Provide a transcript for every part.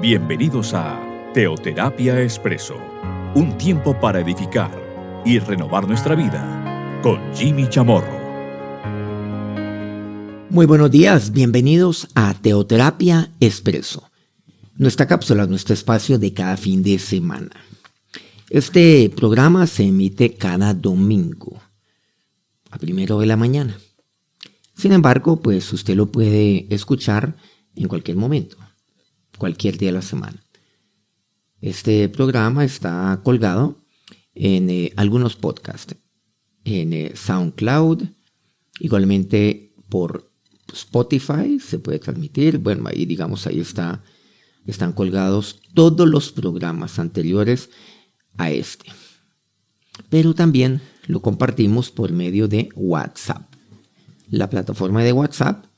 Bienvenidos a Teoterapia Expreso, un tiempo para edificar y renovar nuestra vida con Jimmy Chamorro. Muy buenos días, bienvenidos a Teoterapia Expreso, nuestra cápsula, nuestro espacio de cada fin de semana. Este programa se emite cada domingo, a primero de la mañana. Sin embargo, pues usted lo puede escuchar en cualquier momento cualquier día de la semana. Este programa está colgado en eh, algunos podcasts, en eh, SoundCloud, igualmente por Spotify se puede transmitir. Bueno, ahí digamos, ahí está, están colgados todos los programas anteriores a este. Pero también lo compartimos por medio de WhatsApp. La plataforma de WhatsApp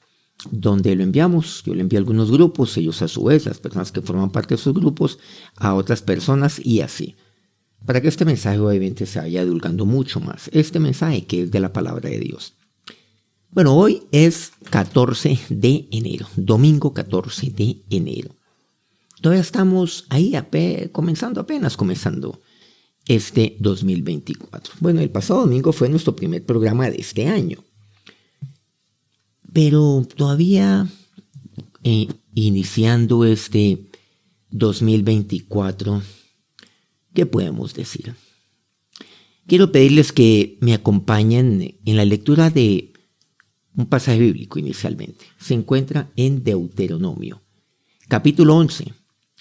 donde lo enviamos. Yo le envío algunos grupos, ellos a su vez, las personas que forman parte de sus grupos, a otras personas y así. Para que este mensaje obviamente se vaya divulgando mucho más. Este mensaje que es de la palabra de Dios. Bueno, hoy es 14 de enero, domingo 14 de enero. Todavía estamos ahí comenzando, apenas comenzando este 2024. Bueno, el pasado domingo fue nuestro primer programa de este año. Pero todavía eh, iniciando este 2024, ¿qué podemos decir? Quiero pedirles que me acompañen en la lectura de un pasaje bíblico inicialmente. Se encuentra en Deuteronomio, capítulo 11,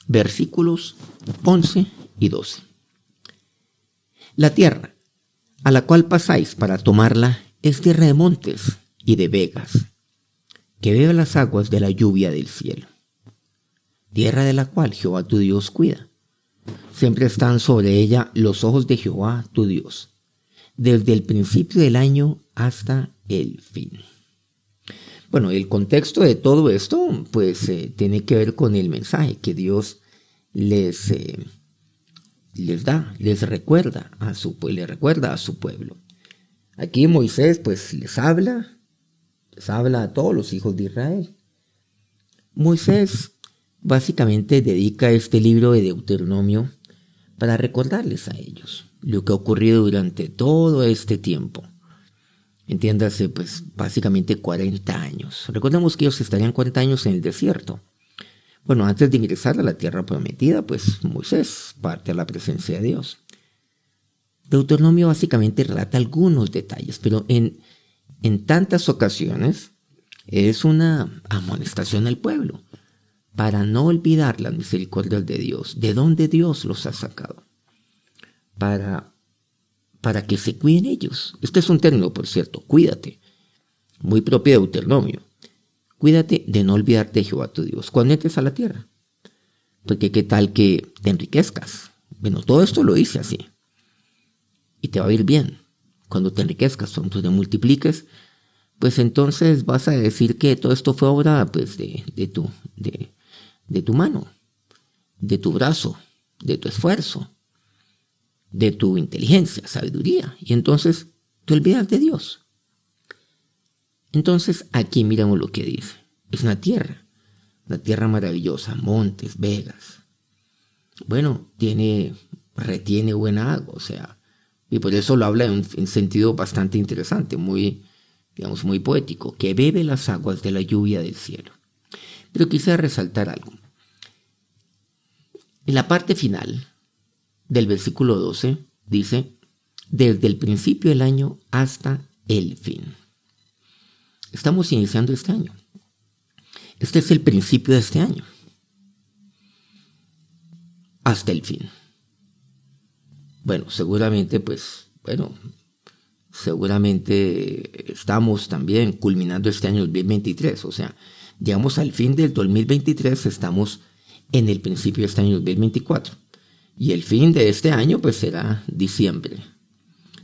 versículos 11 y 12. La tierra a la cual pasáis para tomarla es tierra de montes y de vegas que bebe las aguas de la lluvia del cielo, tierra de la cual Jehová tu Dios cuida. Siempre están sobre ella los ojos de Jehová tu Dios, desde el principio del año hasta el fin. Bueno, el contexto de todo esto, pues eh, tiene que ver con el mensaje que Dios les, eh, les da, les recuerda a su, les recuerda a su pueblo. Aquí Moisés, pues les habla habla a todos los hijos de Israel. Moisés básicamente dedica este libro de Deuteronomio para recordarles a ellos lo que ha ocurrido durante todo este tiempo. Entiéndase, pues básicamente 40 años. Recordemos que ellos estarían 40 años en el desierto. Bueno, antes de ingresar a la tierra prometida, pues Moisés parte a la presencia de Dios. Deuteronomio básicamente relata algunos detalles, pero en en tantas ocasiones es una amonestación al pueblo para no olvidar las misericordias de Dios, de dónde Dios los ha sacado, para, para que se cuiden ellos. Este es un término, por cierto, cuídate, muy propio de Deuteronomio. Cuídate de no olvidarte de Jehová tu Dios cuando entres a la tierra. Porque qué tal que te enriquezcas. Bueno, todo esto lo dice así. Y te va a ir bien cuando te enriquezcas, cuando te multipliques, pues entonces vas a decir que todo esto fue obra pues, de, tu, de, tu mano, de tu brazo, de tu esfuerzo, de tu inteligencia, sabiduría. Y entonces te olvidas de Dios. Entonces aquí miramos lo que dice. Es una tierra, una tierra maravillosa, montes, vegas. Bueno, tiene, retiene buena agua, o sea, y por eso lo habla en un, sentido bastante interesante, muy, digamos, muy poético, que bebe las aguas de la lluvia del cielo. Pero quise resaltar algo. En la parte final del versículo 12 dice, desde el principio del año hasta el fin. Estamos iniciando este año. Este es el principio de este año. Hasta el fin. Bueno, seguramente, pues, bueno, seguramente estamos también culminando este año 2023, o sea, llegamos al fin del 2023, estamos en el principio de este año 2024. Y el fin de este año, pues, será diciembre.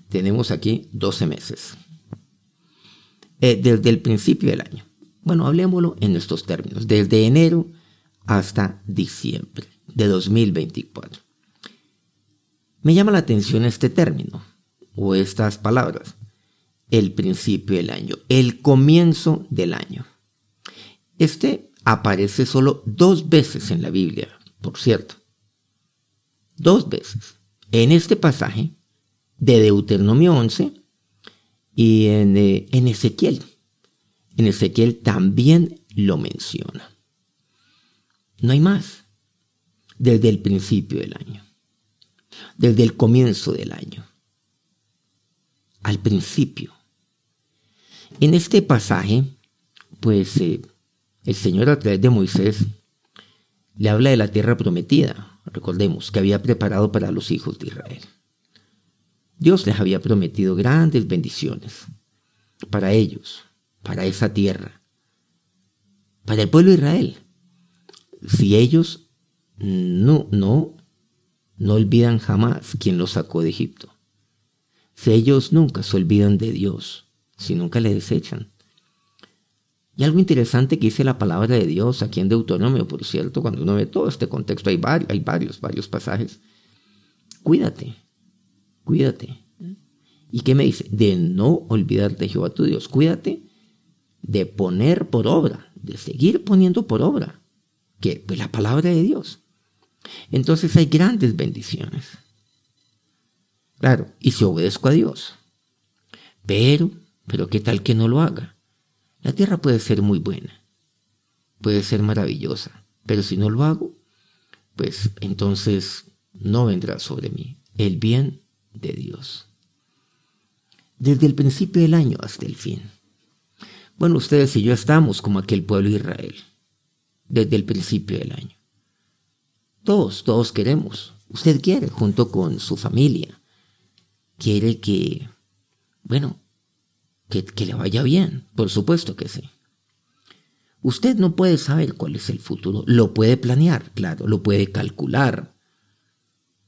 Tenemos aquí 12 meses. Eh, desde el principio del año. Bueno, hablemoslo en estos términos. Desde enero hasta diciembre de 2024. Me llama la atención este término o estas palabras. El principio del año, el comienzo del año. Este aparece solo dos veces en la Biblia, por cierto. Dos veces. En este pasaje de Deuteronomio 11 y en, eh, en Ezequiel. En Ezequiel también lo menciona. No hay más. Desde el principio del año. Desde el comienzo del año. Al principio. En este pasaje, pues eh, el Señor a través de Moisés le habla de la tierra prometida, recordemos, que había preparado para los hijos de Israel. Dios les había prometido grandes bendiciones para ellos, para esa tierra, para el pueblo de Israel. Si ellos no, no, no olvidan jamás quien los sacó de Egipto. Si ellos nunca se olvidan de Dios, si nunca le desechan. Y algo interesante que dice la palabra de Dios aquí en Deuteronomio, por cierto, cuando uno ve todo este contexto, hay varios, varios pasajes. Cuídate, cuídate. ¿Y qué me dice? De no olvidarte de Jehová tu Dios. Cuídate de poner por obra, de seguir poniendo por obra, que pues, la palabra de Dios. Entonces hay grandes bendiciones. Claro, y si obedezco a Dios. Pero, pero ¿qué tal que no lo haga? La tierra puede ser muy buena, puede ser maravillosa, pero si no lo hago, pues entonces no vendrá sobre mí el bien de Dios. Desde el principio del año hasta el fin. Bueno, ustedes y yo estamos como aquel pueblo de Israel, desde el principio del año. Todos, todos queremos. Usted quiere, junto con su familia, quiere que, bueno, que, le vaya bien, por supuesto que sí. Usted no puede saber cuál es el futuro, lo puede planear, claro, lo puede calcular.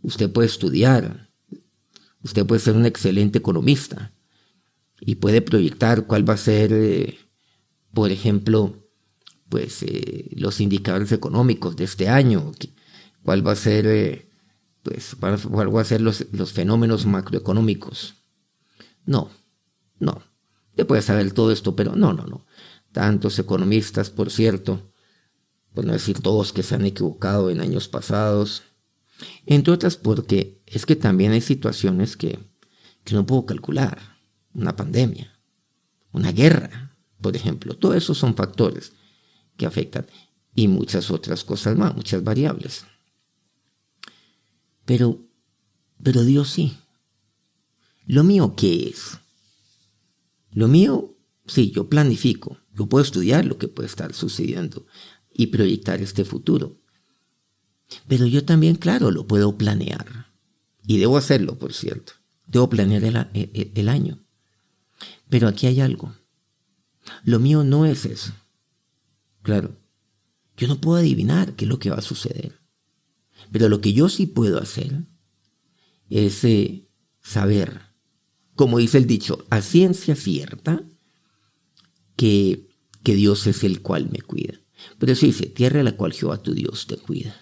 Usted puede estudiar, usted puede ser un excelente economista y puede proyectar cuál va a ser, eh, por ejemplo, pues eh, los indicadores económicos de este año, cuál va a ser, eh, pues, cuál va a ser los, los fenómenos macroeconómicos. No, no. Usted puede saber todo esto, pero no, no, no. Tantos economistas, por cierto, por no decir todos que se han equivocado en años pasados, entre otras porque es que también hay situaciones que, que no puedo calcular. Una pandemia, una guerra, por ejemplo. Todos esos son factores que afectan y muchas otras cosas más, muchas variables. Pero, pero Dios sí. ¿Lo mío qué es? Lo mío, sí, yo planifico, yo puedo estudiar lo que puede estar sucediendo y proyectar este futuro. Pero yo también, claro, lo puedo planear. Y debo hacerlo, por cierto. Debo planear el, el, año. Pero aquí hay algo. Lo mío no es eso. Claro. Yo no puedo adivinar qué es lo que va a suceder. Pero lo que yo sí puedo hacer es eh, saber como dice el dicho, a ciencia cierta que, que Dios es el cual me cuida. Pero eso dice, tierra a la cual Jehová tu Dios te cuida.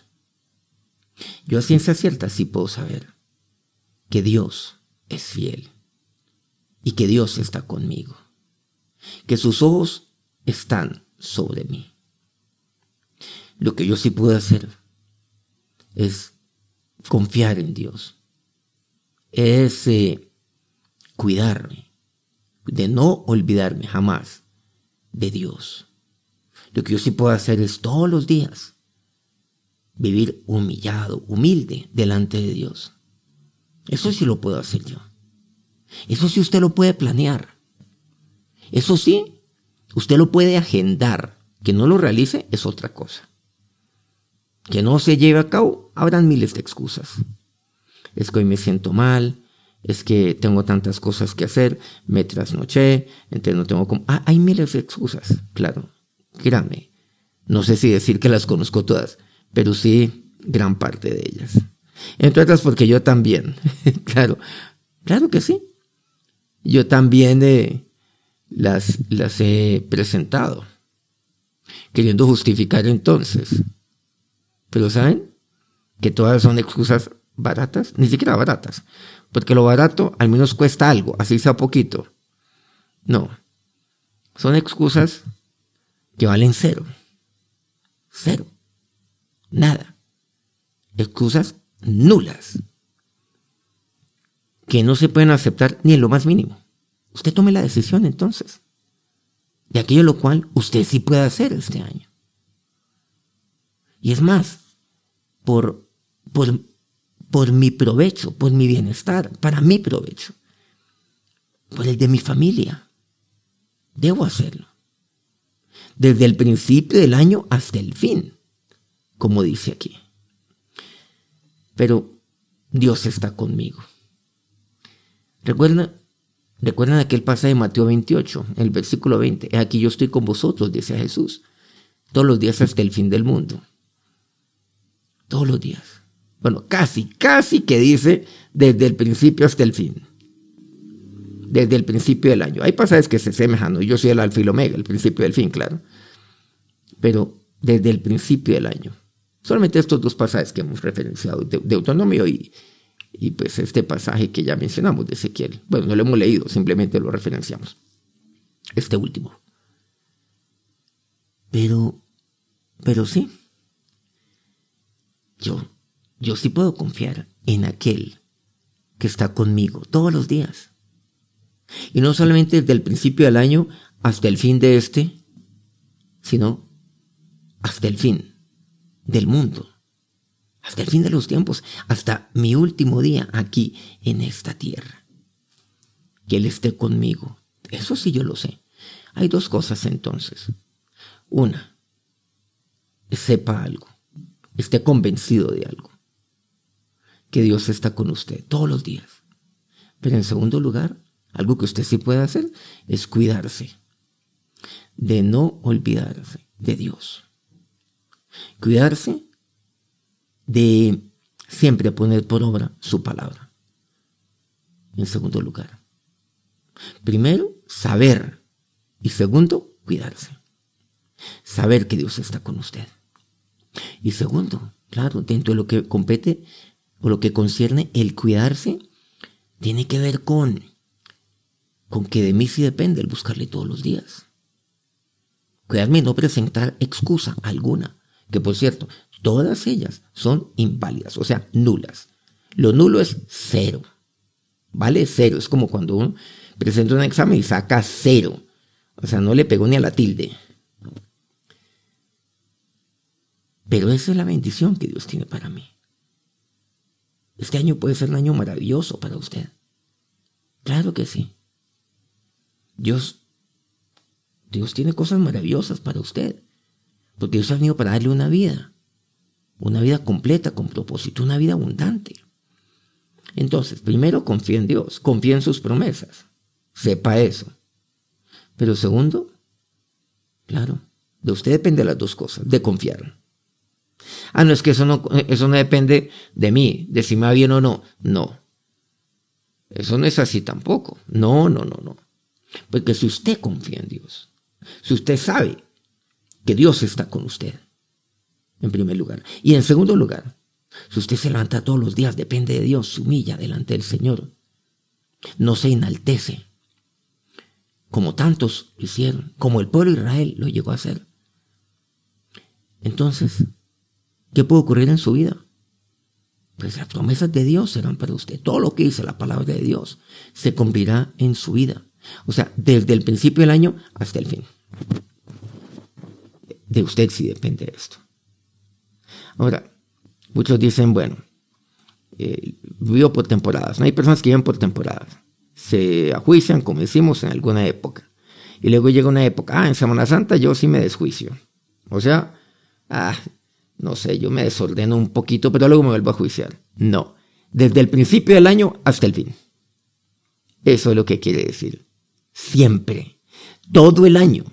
Yo a ciencia cierta sí puedo saber que Dios es fiel y que Dios está conmigo, que sus ojos están sobre mí. Lo que yo sí puedo hacer es confiar en Dios, es eh, cuidarme, de no olvidarme jamás de Dios. Lo que yo sí puedo hacer es todos los días vivir humillado, humilde delante de Dios. Eso sí lo puedo hacer yo. Eso sí usted lo puede planear. Eso sí, usted lo puede agendar. Que no lo realice es otra cosa. Que no se lleve a cabo, habrán miles de excusas. Es que hoy me siento mal, es que tengo tantas cosas que hacer, me trasnoché, entonces no tengo como... Ah, hay miles de excusas, claro, créanme. No sé si decir que las conozco todas, pero sí gran parte de ellas. Entre otras porque yo también, claro, claro que sí. Yo también eh, las, las he presentado, queriendo justificar entonces. Pero ¿saben? Que todas son excusas baratas, ni siquiera baratas, porque lo barato al menos cuesta algo, así sea poquito. No, son excusas que valen cero, cero, nada. excusas nulas que no se pueden aceptar ni en lo más mínimo. Usted tome la decisión entonces de aquello lo cual usted sí puede hacer este año. Y es más, por, por, por mi provecho, por mi bienestar, para mi provecho, por el de mi familia. Debo hacerlo. Desde el principio del año hasta el fin, como dice aquí. Pero Dios está conmigo. Recuerda, recuerdan aquel pasaje de Mateo 28, el versículo 20. Aquí yo estoy con vosotros, dice Jesús, todos los días hasta el fin del mundo. Todos los días. Bueno, casi, casi que dice desde el principio hasta el fin. Desde el principio del año. Hay pasajes que se semejan, yo soy el alfa el omega, el principio del fin, claro. Pero desde el principio del año. Solamente estos dos pasajes que hemos referenciado, de, Deuteronomio y, y pues este pasaje que ya mencionamos de Ezequiel. Bueno, no lo hemos leído, simplemente lo referenciamos. Este último. Pero, pero sí, yo, yo sí puedo confiar en aquel que está conmigo todos los días. Y no solamente desde el principio del año hasta el fin de este, sino hasta el fin del mundo, hasta el fin de los tiempos, hasta mi último día aquí en esta tierra. Que Él esté conmigo. Eso sí yo lo sé. Hay dos cosas entonces. Una, sepa algo esté convencido de algo, que Dios está con usted todos los días. Pero en segundo lugar, algo que usted sí puede hacer es cuidarse de no olvidarse de Dios. Cuidarse de siempre poner por obra su palabra. En segundo lugar. Primero, saber. Y segundo, cuidarse. Saber que Dios está con usted. Y segundo, claro, dentro de lo que compete o lo que concierne el cuidarse, tiene que ver con, con que de mí sí depende el buscarle todos los días. Cuidarme y no presentar excusa alguna, que por cierto, todas ellas son inválidas, o sea, nulas. Lo nulo es cero. ¿Vale? Cero. Es como cuando uno presenta un examen y saca cero. O sea, no le pegó ni a la tilde. Pero esa es la bendición que Dios tiene para mí. Este año puede ser un año maravilloso para usted. Claro que sí. Dios, Dios tiene cosas maravillosas para usted. Porque Dios ha venido para darle una vida. Una vida completa, con propósito, una vida abundante. Entonces, primero confía en Dios, confía en sus promesas. Sepa eso. Pero segundo, claro, de usted depende las dos cosas, de confiar. Ah, no, es que eso no, eso no depende de mí, de si me va bien o no. No. Eso no es así tampoco. No, no, no, no. Porque si usted confía en Dios, si usted sabe que Dios está con usted, en primer lugar. Y en segundo lugar, si usted se levanta todos los días, depende de Dios, se humilla delante del Señor. No se enaltece, como tantos lo hicieron, como el pueblo de Israel lo llegó a hacer. Entonces, ¿Qué puede ocurrir en su vida? Pues las promesas de Dios serán para usted. Todo lo que dice la palabra de Dios se cumplirá en su vida. O sea, desde el principio del año hasta el fin. De usted sí depende esto. Ahora, muchos dicen, bueno, eh, vivo por temporadas. No hay personas que viven por temporadas. Se ajuician, como decimos, en alguna época. Y luego llega una época, ah, en Semana Santa yo sí me desjuicio. O sea, ah, no sé, yo me desordeno un poquito, pero luego me vuelvo a juiciar. No, desde el principio del año hasta el fin. Eso es lo que quiere decir. Siempre, todo el año.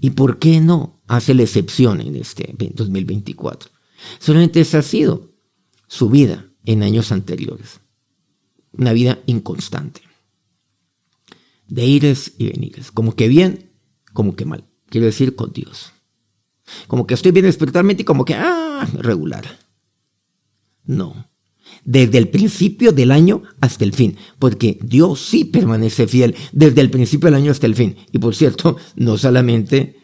¿Y por qué no hace la excepción en este 2024? Solamente esa ha sido su vida en años anteriores. Una vida inconstante. De ires y venires. Como que bien, como que mal. Quiero decir con Dios. Como que estoy bien espiritualmente y como que, ah, regular. No. Desde el principio del año hasta el fin. Porque Dios sí permanece fiel desde el principio del año hasta el fin. Y por cierto, no solamente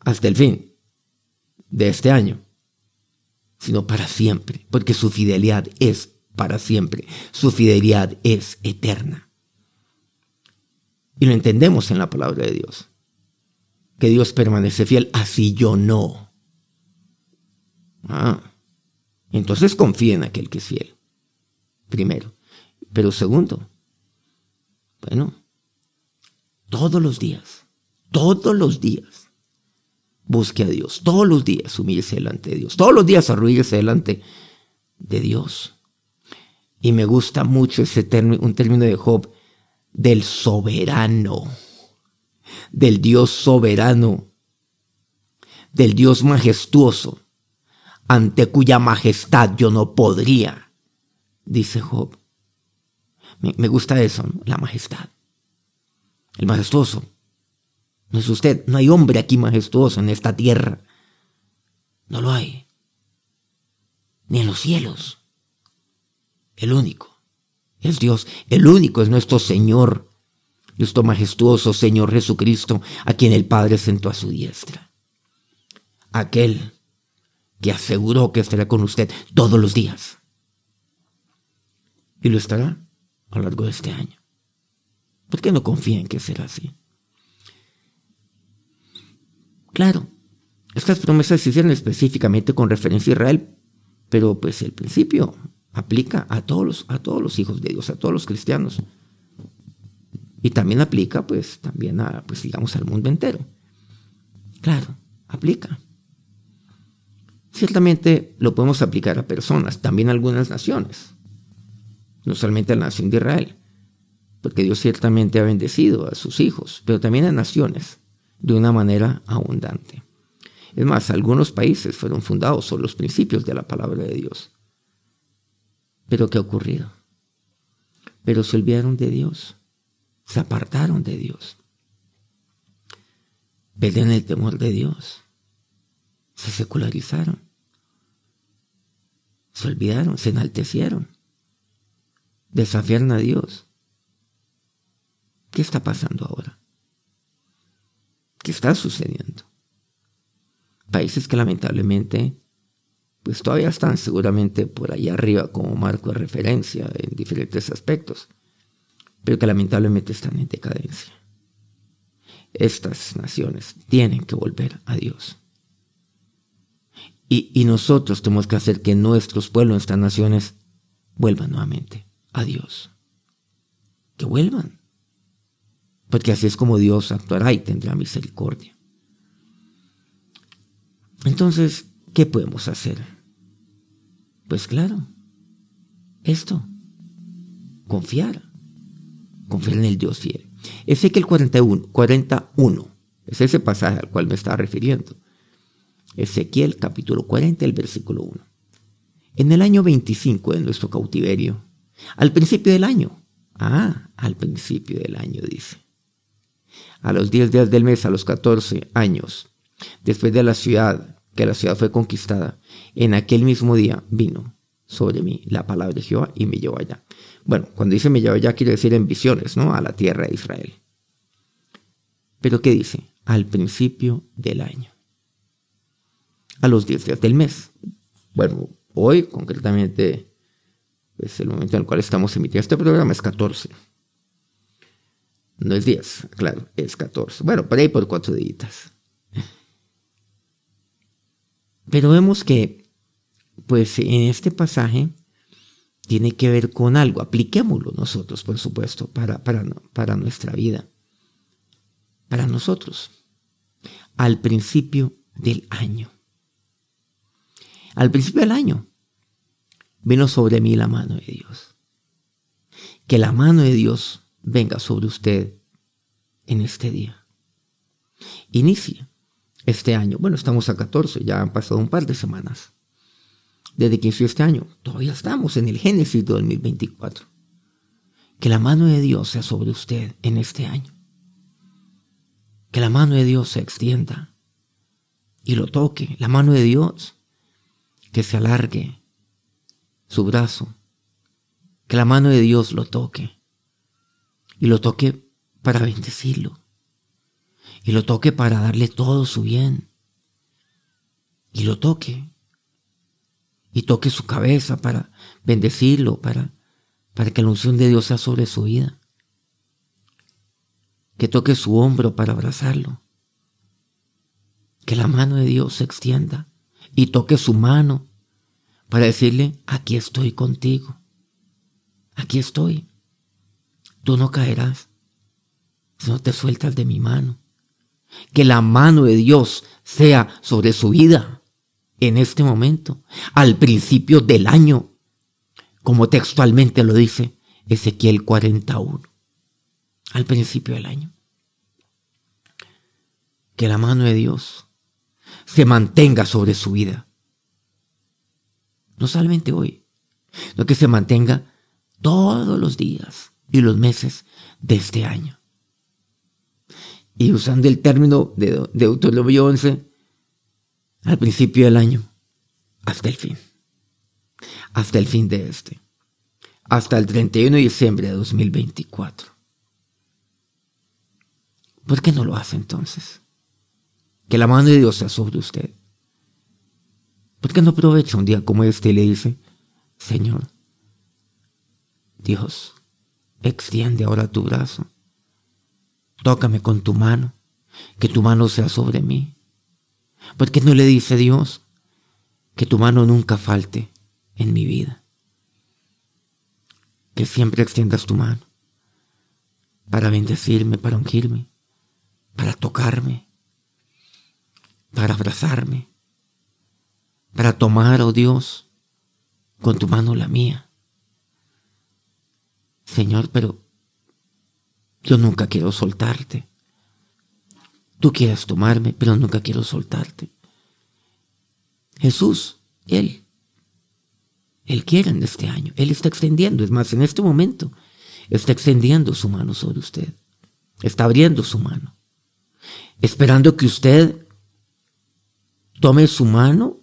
hasta el fin de este año, sino para siempre, porque su fidelidad es para siempre, su fidelidad es eterna. Y lo entendemos en la palabra de Dios, que Dios permanece fiel, así yo no. Ah, entonces confía en aquel que es fiel, primero. Pero segundo, bueno, todos los días, todos los días, busque a Dios. Todos los días humillarse delante de Dios. Todos los días arruíguese delante de Dios. Y me gusta mucho ese término, un término de Job, del soberano, del Dios soberano, del Dios majestuoso, ante cuya majestad yo no podría, dice Job. Me, gusta eso, la majestad. El majestuoso, no es usted. No hay hombre aquí majestuoso en esta tierra. No lo hay. Ni en los cielos. El único es Dios. El único es nuestro Señor. Nuestro majestuoso Señor Jesucristo, a quien el Padre sentó a su diestra. Aquel que aseguró que estará con usted todos los días. Y lo estará a lo largo de este año. ¿Por qué no confía en que será así? Claro, estas promesas se hicieron específicamente con referencia a Israel, pero pues el principio aplica a todos a todos los hijos de Dios, a todos los cristianos. Y también aplica, pues, también a, pues, digamos, al mundo entero. Claro, aplica. Ciertamente lo podemos aplicar a personas, también a algunas naciones, no solamente a la nación de Israel, porque Dios ciertamente ha bendecido a sus hijos, pero también a naciones de una manera abundante. Es más, algunos países fueron fundados sobre los principios de la palabra de Dios. Pero ¿qué ha ocurrido? Pero se olvidaron de Dios, se apartaron de Dios, perdieron el temor de Dios, se secularizaron, se olvidaron, se enaltecieron, desafiaron a Dios. ¿Qué está pasando ahora? ¿Qué está sucediendo. Países que lamentablemente pues todavía están seguramente por allá arriba como marco de referencia en diferentes aspectos, pero que lamentablemente están en decadencia. Estas naciones tienen que volver a Dios. Y, nosotros tenemos que hacer que nuestros pueblos, estas naciones, vuelvan nuevamente a Dios. Que vuelvan porque así es como Dios actuará y tendrá misericordia. Entonces, ¿qué podemos hacer? Pues claro, esto, confiar, confiar en el Dios fiel. Ezequiel 41, 41, es ese pasaje al cual me estaba refiriendo. Ezequiel capítulo 40, el versículo 1. En el año 25 de nuestro cautiverio, al principio del año, ah, al principio del año dice, a los 10 días del mes, a los 14 años, después de la ciudad, que la ciudad fue conquistada, en aquel mismo día vino sobre mí la palabra de Jehová y me llevó allá. Bueno, cuando dice me llevó allá quiere decir en visiones, ¿no? A la tierra de Israel. Pero ¿qué dice? Al principio del año. A los 10 días del mes. Bueno, hoy concretamente, pues el momento en el cual estamos emitiendo este programa es 14. No es 10, claro, es 14. Bueno, por ahí por cuatro días. Pero vemos que, pues en este pasaje tiene que ver con algo. Apliquémoslo nosotros, por supuesto, para, para, para nuestra vida. Para nosotros. Al principio del año. Al principio del año vino sobre mí la mano de Dios. Que la mano de Dios venga sobre usted en este día. Inicie este año. Bueno, estamos a 14, ya han pasado un par de semanas. Desde que inició este año, todavía estamos en el Génesis 2024. Que la mano de Dios sea sobre usted en este año. Que la mano de Dios se extienda y lo toque. La mano de Dios que se alargue su brazo. Que la mano de Dios lo toque y lo toque para bendecirlo. Y lo toque para darle todo su bien. Y lo toque y toque su cabeza para bendecirlo, para, para que la unción de Dios sea sobre su vida. Que toque su hombro para abrazarlo. Que la mano de Dios se extienda y toque su mano para decirle, aquí estoy contigo. Aquí estoy. Tú no caerás si no te sueltas de mi mano. Que la mano de Dios sea sobre su vida en este momento, al principio del año, como textualmente lo dice Ezequiel 41, al principio del año. Que la mano de Dios se mantenga sobre su vida. No solamente hoy, sino que se mantenga todos los días y los meses de este año. Y usando el término de Deuteronomio 11, al principio del año, hasta el fin. Hasta el fin de este. Hasta el 31 de diciembre de 2024. ¿Por qué no lo hace entonces? Que la mano de Dios sea sobre usted. ¿Por qué no aprovecha un día como este y le dice, Señor, Dios, extiende ahora tu brazo, tócame con tu mano, que tu mano sea sobre mí. ¿Por qué no le dice Dios que tu mano nunca falte en mi vida? Que siempre extiendas tu mano para bendecirme, para ungirme, para tocarme, para abrazarme, para tomar, oh Dios, con tu mano la mía. Señor, pero yo nunca quiero soltarte. Tú quieres tomarme, pero nunca quiero soltarte. Jesús, Él, Él quiere en este año. Él está extendiendo, es más, en este momento, está extendiendo su mano sobre usted. Está abriendo su mano. Esperando que usted tome su mano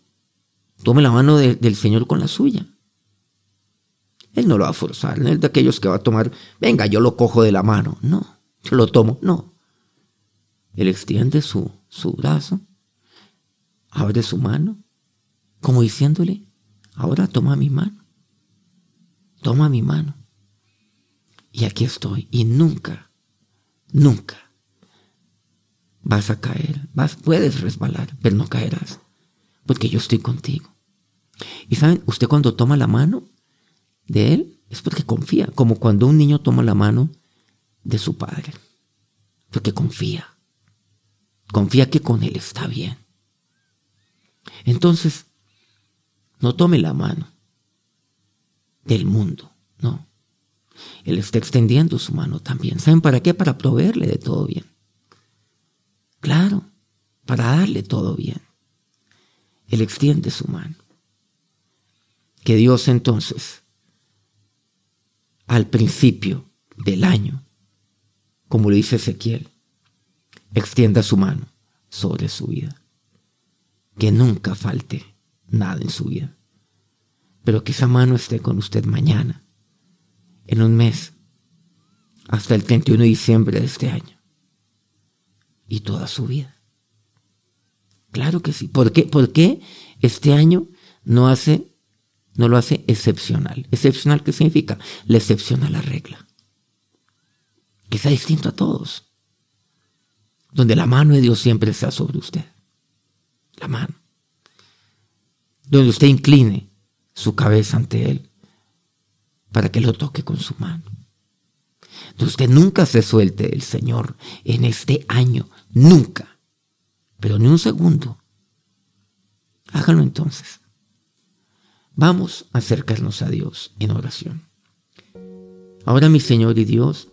Tome la mano del Señor con la suya. Él no lo va a forzar, no es de aquellos que va a tomar, venga, yo lo cojo de la mano. No, lo tomo, no. Él extiende su, su brazo, abre su mano, como diciéndole, ahora toma mi mano, toma mi mano. Y aquí estoy, y nunca, nunca vas a caer, vas, puedes resbalar, pero no caerás porque yo estoy contigo. Y saben, usted cuando toma la mano de Él es porque confía, como cuando un niño toma la mano de su padre, porque confía, confía que con Él está bien. Entonces, no tome la mano del mundo, no. Él está extendiendo su mano también. ¿Saben para qué? Para proveerle de todo bien. Claro, para darle todo bien. Él extiende su mano. Que Dios entonces, al principio del año, como le dice Ezequiel, extienda su mano sobre su vida. Que nunca falte nada en su vida. Pero que esa mano esté con usted mañana, en un mes, hasta el 31 de diciembre de este año. Y toda su vida. Claro que sí. ¿Por qué? ¿Por qué este año no hace, no lo hace excepcional? ¿Excepcional qué significa? La excepción a la regla. Que sea distinto a todos. Donde la mano de Dios siempre sea sobre usted. La mano. Donde usted incline su cabeza ante Él para que lo toque con su mano. Donde usted nunca se suelte del Señor en este año. Nunca pero ni un segundo. Hágalo entonces. Vamos a acercarnos a Dios en oración. Ahora mi Señor y Dios,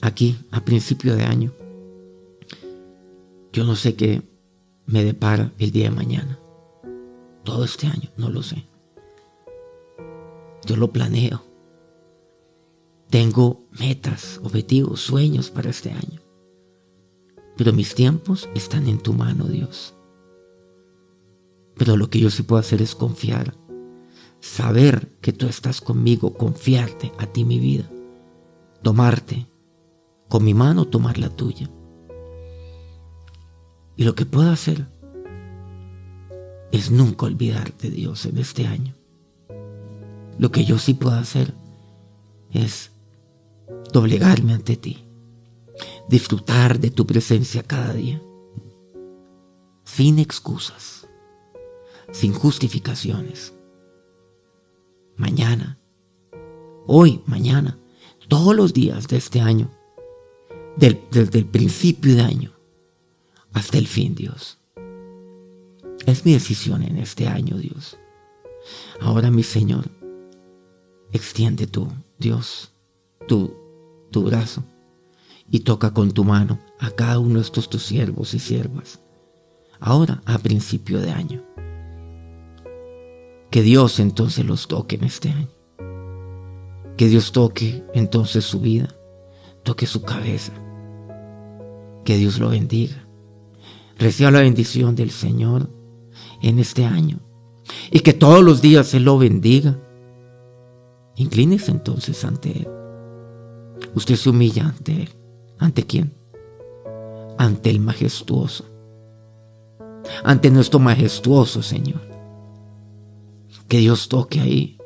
aquí a principio de año, yo no sé qué me depara el día de mañana. Todo este año, no lo sé. Yo lo planeo. Tengo metas, objetivos, sueños para este año. Pero mis tiempos están en tu mano, Dios. Pero lo que yo sí puedo hacer es confiar. Saber que tú estás conmigo, confiarte a ti mi vida. Tomarte con mi mano, tomar la tuya. Y lo que puedo hacer es nunca olvidarte, Dios, en este año. Lo que yo sí puedo hacer es doblegarme ante ti, disfrutar de tu presencia cada día, sin excusas, sin justificaciones. Mañana, hoy, mañana, todos los días de este año, desde el principio de año hasta el fin, Dios. Es mi decisión en este año, Dios. Ahora, mi Señor, extiende tú, Dios, tu, tu brazo y toca con tu mano a cada uno de estos tus siervos y siervas. Ahora, a principio de año. Que Dios entonces los toque en este año. Que Dios toque entonces su vida, toque su cabeza. Que Dios lo bendiga. Reciba la bendición del Señor en este año. Y que todos los días se lo bendiga. Inclínese entonces ante Él. Usted se humilla ante Él. ¿Ante quién? Ante el majestuoso. Ante nuestro majestuoso Señor. Que Dios toque ahí.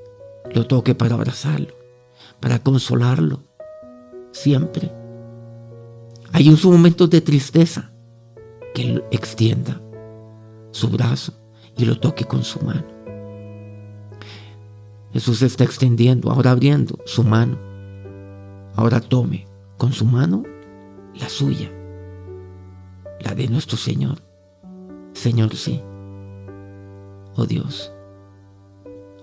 Lo toque para abrazarlo. Para consolarlo. Siempre. Hay un momentos de tristeza. Que extienda su brazo y lo toque con su mano. Jesús está extendiendo, ahora abriendo su mano. Ahora tome con su mano la suya, la de nuestro Señor. Señor, sí. Oh Dios,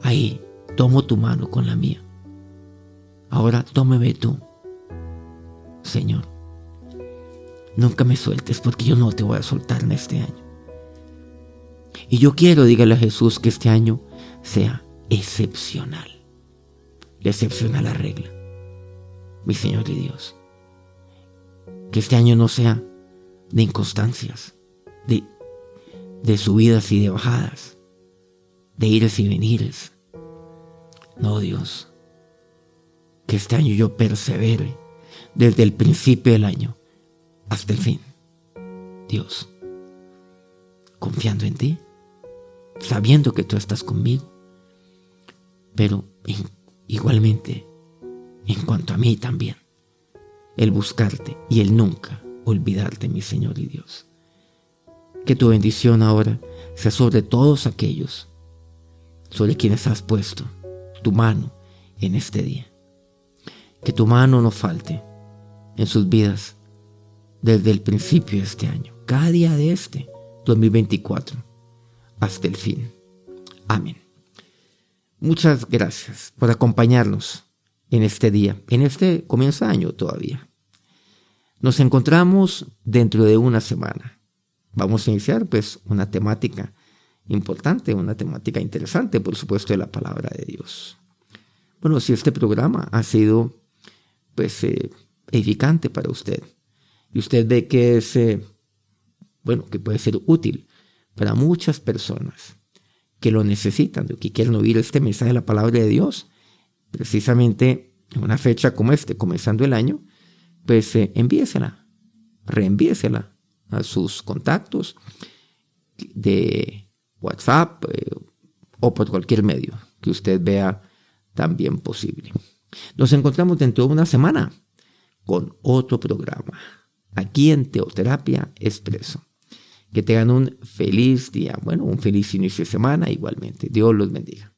ahí tomo tu mano con la mía. Ahora tómeme tú, Señor. Nunca me sueltes porque yo no te voy a soltar en este año. Y yo quiero, dígale a Jesús, que este año sea excepcional. La excepcional regla. Mi Señor y Dios. Que este año no sea de inconstancias, de, de subidas y de bajadas, de ires y venires. No, Dios. Que este año yo persevere desde el principio del año hasta el fin. Dios, confiando en ti sabiendo que tú estás conmigo. Pero igualmente, en cuanto a mí también, el buscarte y el nunca olvidarte, mi Señor y Dios. Que tu bendición ahora sea sobre todos aquellos sobre quienes has puesto tu mano en este día. Que tu mano no falte en sus vidas desde el principio de este año, cada día de este 2024 hasta el fin. Amén. Muchas gracias por acompañarnos en este día, en este comienzo de año todavía. Nos encontramos dentro de una semana. Vamos a iniciar pues una temática importante, una temática interesante, por supuesto, de la palabra de Dios. Bueno, si este programa ha sido pues eh, edificante para usted y usted ve que es, eh, bueno, que puede ser útil para muchas personas que lo necesitan, que quieren oír este mensaje de la palabra de Dios, precisamente en una fecha como este, comenzando el año, pues eh, envíesela, reenvíesela a sus contactos de WhatsApp eh, o por cualquier medio que usted vea también posible. Nos encontramos dentro de una semana con otro programa, aquí en Teoterapia Expreso. Que tengan un feliz día, bueno, un feliz inicio de semana igualmente. Dios los bendiga.